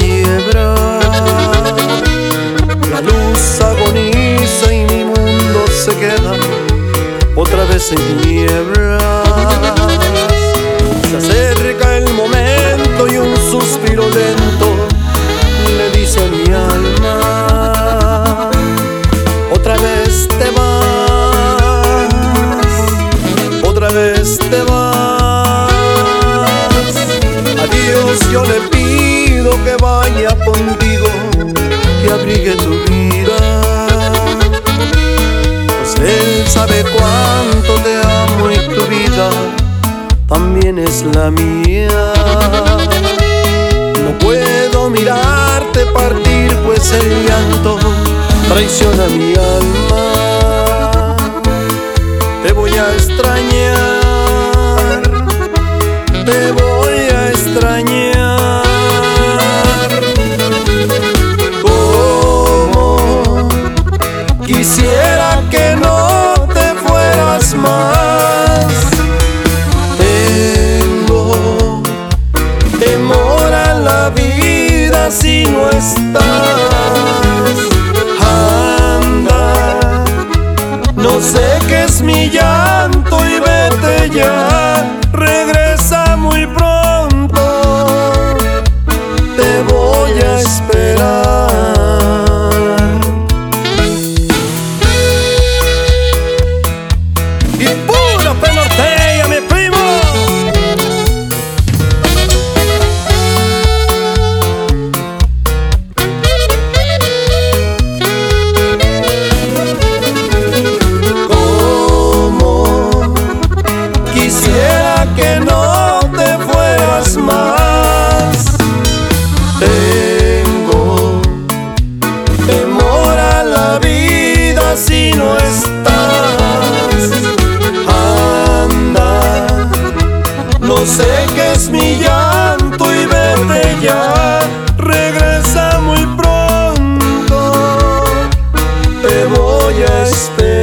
quiebra. La luz agoniza y mi mundo se queda otra vez en tinieblas. Se acerca el momento y un suspiro lento le dice a mi alma: Otra vez te vas, otra vez te vas. Adiós, yo le pido que vaya contigo, que abrigue tu vida. Pues él sabe cuánto te amo y tu vida también es la mía. No puedo mirarte partir, pues el llanto traiciona mi alma. Quisiera que no te fueras más. Tengo temor a la vida si no estás. Anda, no sé no sé qué es mi llanto y vete ya. Regresa muy pronto, te voy a esperar.